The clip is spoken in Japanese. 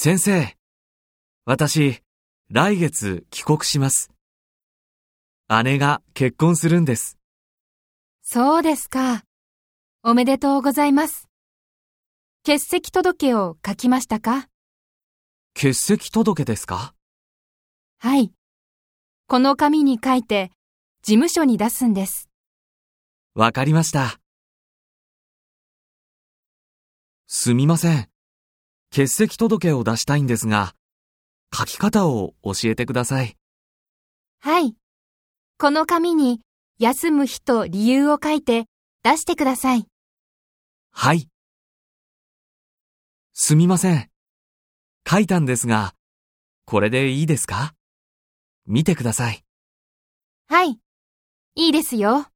先生、私、来月帰国します。姉が結婚するんです。そうですか。おめでとうございます。欠席届を書きましたか？欠席届ですか？はい。この紙に書いて、事務所に出すんです。わかりました。すみません。欠席届を出したいんですが、書き方を教えてください。はい。この紙に、休む日と理由を書いて、出してください。はい。すみません。書いたんですが、これでいいですか？見てください。はい。いいですよ。